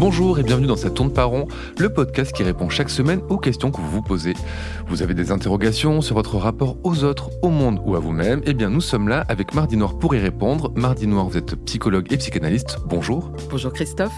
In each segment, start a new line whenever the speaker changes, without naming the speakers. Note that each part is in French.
Bonjour et bienvenue dans cette tourne par rond, le podcast qui répond chaque semaine aux questions que vous vous posez. Vous avez des interrogations sur votre rapport aux autres, au monde ou à vous-même? Eh bien, nous sommes là avec Mardi Noir pour y répondre. Mardi Noir, vous êtes psychologue et psychanalyste. Bonjour.
Bonjour Christophe.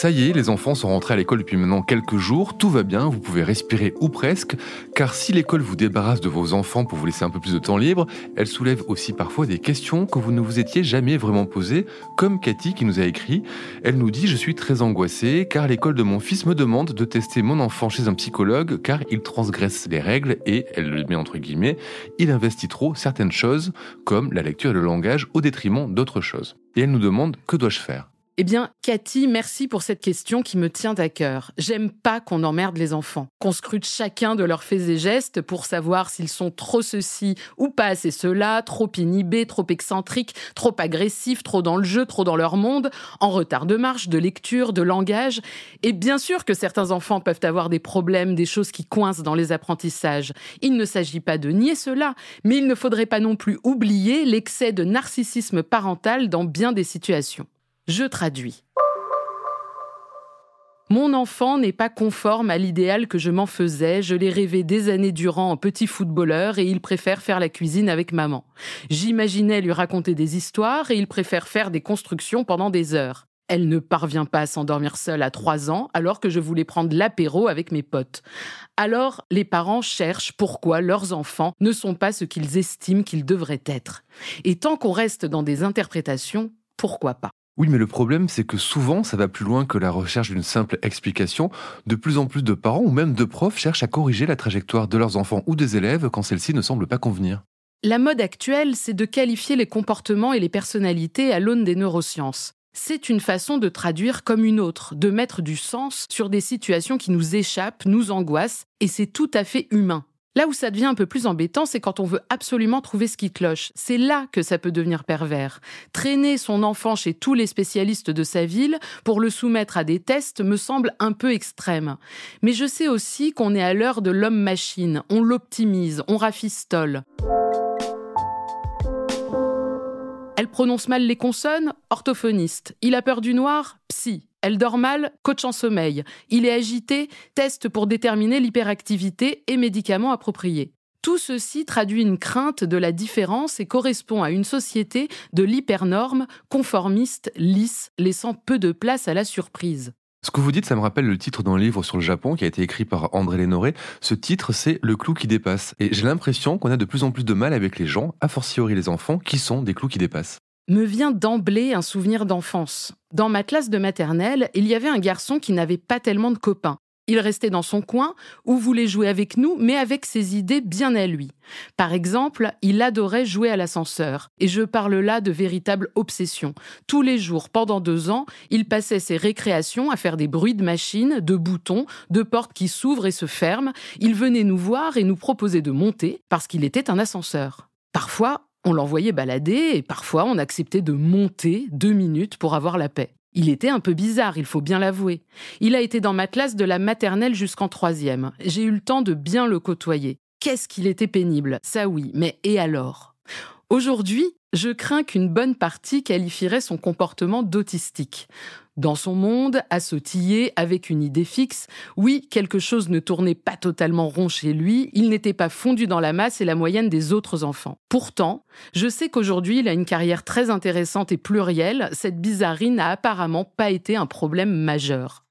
Ça y est, les enfants sont rentrés à l'école depuis maintenant quelques jours, tout va bien, vous pouvez respirer ou presque, car si l'école vous débarrasse de vos enfants pour vous laisser un peu plus de temps libre, elle soulève aussi parfois des questions que vous ne vous étiez jamais vraiment posées, comme Cathy qui nous a écrit. Elle nous dit Je suis très angoissée car l'école de mon fils me demande de tester mon enfant chez un psychologue car il transgresse les règles et, elle le met entre guillemets, il investit trop certaines choses, comme la lecture et le langage, au détriment d'autres choses. Et elle nous demande Que dois-je faire?
Eh bien, Cathy, merci pour cette question qui me tient à cœur. J'aime pas qu'on emmerde les enfants, qu'on scrute chacun de leurs faits et gestes pour savoir s'ils sont trop ceci ou pas assez cela, trop inhibés, trop excentriques, trop agressifs, trop dans le jeu, trop dans leur monde, en retard de marche, de lecture, de langage. Et bien sûr que certains enfants peuvent avoir des problèmes, des choses qui coincent dans les apprentissages. Il ne s'agit pas de nier cela, mais il ne faudrait pas non plus oublier l'excès de narcissisme parental dans bien des situations. Je traduis. Mon enfant n'est pas conforme à l'idéal que je m'en faisais, je l'ai rêvé des années durant en petit footballeur et il préfère faire la cuisine avec maman. J'imaginais lui raconter des histoires et il préfère faire des constructions pendant des heures. Elle ne parvient pas à s'endormir seule à trois ans alors que je voulais prendre l'apéro avec mes potes. Alors les parents cherchent pourquoi leurs enfants ne sont pas ce qu'ils estiment qu'ils devraient être. Et tant qu'on reste dans des interprétations, pourquoi pas?
Oui, mais le problème, c'est que souvent, ça va plus loin que la recherche d'une simple explication. De plus en plus de parents ou même de profs cherchent à corriger la trajectoire de leurs enfants ou des élèves quand celle-ci ne semble pas convenir.
La mode actuelle, c'est de qualifier les comportements et les personnalités à l'aune des neurosciences. C'est une façon de traduire comme une autre, de mettre du sens sur des situations qui nous échappent, nous angoissent, et c'est tout à fait humain. Là où ça devient un peu plus embêtant, c'est quand on veut absolument trouver ce qui cloche. C'est là que ça peut devenir pervers. Traîner son enfant chez tous les spécialistes de sa ville pour le soumettre à des tests me semble un peu extrême. Mais je sais aussi qu'on est à l'heure de l'homme-machine. On l'optimise, on rafistole. Elle prononce mal les consonnes Orthophoniste. Il a peur du noir Psy. Elle dort mal, coach en sommeil. Il est agité, test pour déterminer l'hyperactivité et médicaments appropriés. Tout ceci traduit une crainte de la différence et correspond à une société de l'hypernorme, conformiste, lisse, laissant peu de place à la surprise.
Ce que vous dites, ça me rappelle le titre d'un livre sur le Japon qui a été écrit par André Lénoré. Ce titre, c'est Le clou qui dépasse. Et j'ai l'impression qu'on a de plus en plus de mal avec les gens, a fortiori les enfants, qui sont des clous qui dépassent
me vient d'emblée un souvenir d'enfance. Dans ma classe de maternelle, il y avait un garçon qui n'avait pas tellement de copains. Il restait dans son coin ou voulait jouer avec nous, mais avec ses idées bien à lui. Par exemple, il adorait jouer à l'ascenseur, et je parle là de véritable obsession. Tous les jours, pendant deux ans, il passait ses récréations à faire des bruits de machines, de boutons, de portes qui s'ouvrent et se ferment. Il venait nous voir et nous proposait de monter parce qu'il était un ascenseur. Parfois, on l'envoyait balader et parfois on acceptait de monter deux minutes pour avoir la paix. Il était un peu bizarre, il faut bien l'avouer. Il a été dans ma classe de la maternelle jusqu'en troisième. J'ai eu le temps de bien le côtoyer. Qu'est-ce qu'il était pénible, ça oui, mais et alors? Aujourd'hui, je crains qu'une bonne partie qualifierait son comportement d'autistique. Dans son monde, à sautiller avec une idée fixe, oui, quelque chose ne tournait pas totalement rond chez lui, il n'était pas fondu dans la masse et la moyenne des autres enfants. Pourtant, je sais qu'aujourd'hui il a une carrière très intéressante et plurielle, cette bizarrerie n'a apparemment pas été un problème majeur.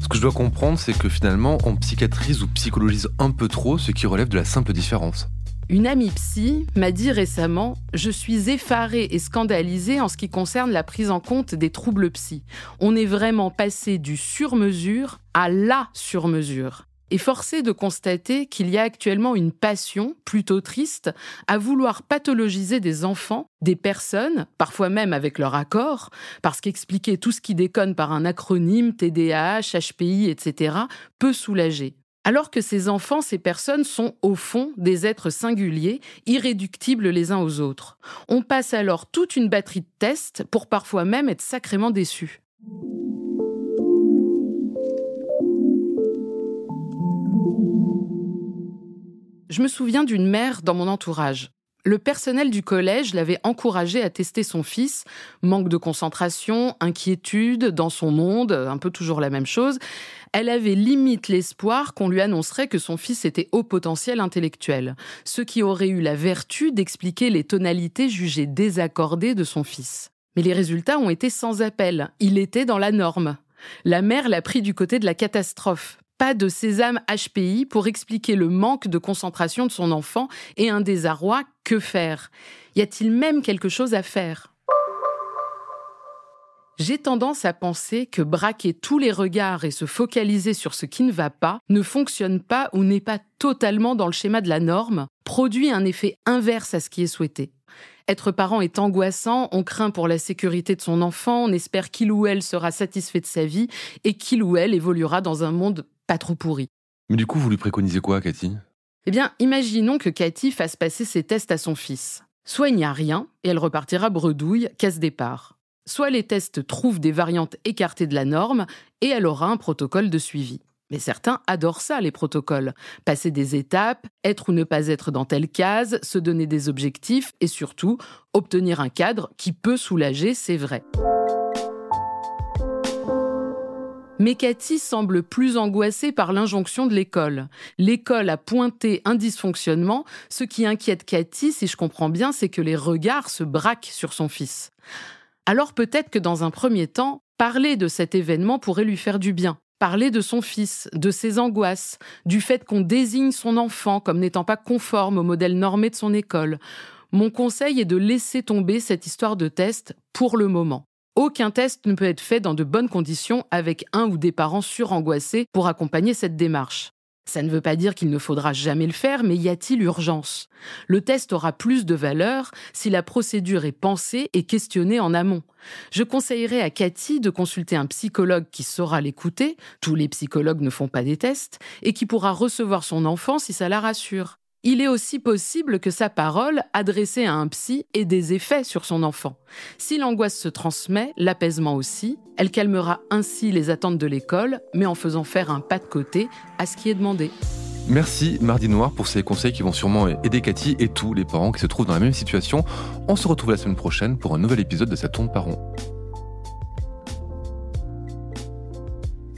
Ce que je dois comprendre, c'est que finalement, on psychiatrise ou psychologise un peu trop ce qui relève de la simple différence.
Une amie psy m'a dit récemment Je suis effarée et scandalisée en ce qui concerne la prise en compte des troubles psy. On est vraiment passé du sur-mesure à la sur-mesure. Et forcé de constater qu'il y a actuellement une passion, plutôt triste, à vouloir pathologiser des enfants, des personnes, parfois même avec leur accord, parce qu'expliquer tout ce qui déconne par un acronyme, TDAH, HPI, etc., peut soulager alors que ces enfants, ces personnes sont au fond des êtres singuliers, irréductibles les uns aux autres. On passe alors toute une batterie de tests pour parfois même être sacrément déçus. Je me souviens d'une mère dans mon entourage. Le personnel du collège l'avait encouragé à tester son fils. Manque de concentration, inquiétude dans son monde, un peu toujours la même chose. Elle avait limite l'espoir qu'on lui annoncerait que son fils était haut potentiel intellectuel, ce qui aurait eu la vertu d'expliquer les tonalités jugées désaccordées de son fils. Mais les résultats ont été sans appel. Il était dans la norme. La mère l'a pris du côté de la catastrophe. Pas de sésame HPI pour expliquer le manque de concentration de son enfant et un désarroi. Que faire? Y a-t-il même quelque chose à faire? J'ai tendance à penser que braquer tous les regards et se focaliser sur ce qui ne va pas ne fonctionne pas ou n'est pas totalement dans le schéma de la norme, produit un effet inverse à ce qui est souhaité. Être parent est angoissant, on craint pour la sécurité de son enfant, on espère qu'il ou elle sera satisfait de sa vie et qu'il ou elle évoluera dans un monde pas trop pourri.
Mais du coup, vous lui préconisez quoi, Cathy?
Eh bien, imaginons que Cathy fasse passer ses tests à son fils. Soit il n'y a rien, et elle repartira bredouille, casse départ. Soit les tests trouvent des variantes écartées de la norme, et elle aura un protocole de suivi. Mais certains adorent ça, les protocoles. Passer des étapes, être ou ne pas être dans telle case, se donner des objectifs et surtout obtenir un cadre qui peut soulager, c'est vrai. Mais Cathy semble plus angoissée par l'injonction de l'école. L'école a pointé un dysfonctionnement. Ce qui inquiète Cathy, si je comprends bien, c'est que les regards se braquent sur son fils. Alors peut-être que dans un premier temps, parler de cet événement pourrait lui faire du bien parler de son fils, de ses angoisses, du fait qu'on désigne son enfant comme n'étant pas conforme au modèle normé de son école. Mon conseil est de laisser tomber cette histoire de test pour le moment. Aucun test ne peut être fait dans de bonnes conditions avec un ou des parents surangoissés pour accompagner cette démarche. Ça ne veut pas dire qu'il ne faudra jamais le faire, mais y a-t-il urgence? Le test aura plus de valeur si la procédure est pensée et questionnée en amont. Je conseillerais à Cathy de consulter un psychologue qui saura l'écouter, tous les psychologues ne font pas des tests, et qui pourra recevoir son enfant si ça la rassure il est aussi possible que sa parole, adressée à un psy, ait des effets sur son enfant. Si l'angoisse se transmet, l'apaisement aussi, elle calmera ainsi les attentes de l'école, mais en faisant faire un pas de côté à ce qui est demandé.
Merci Mardi Noir pour ces conseils qui vont sûrement aider Cathy et tous les parents qui se trouvent dans la même situation. On se retrouve la semaine prochaine pour un nouvel épisode de Sa tourne par rond.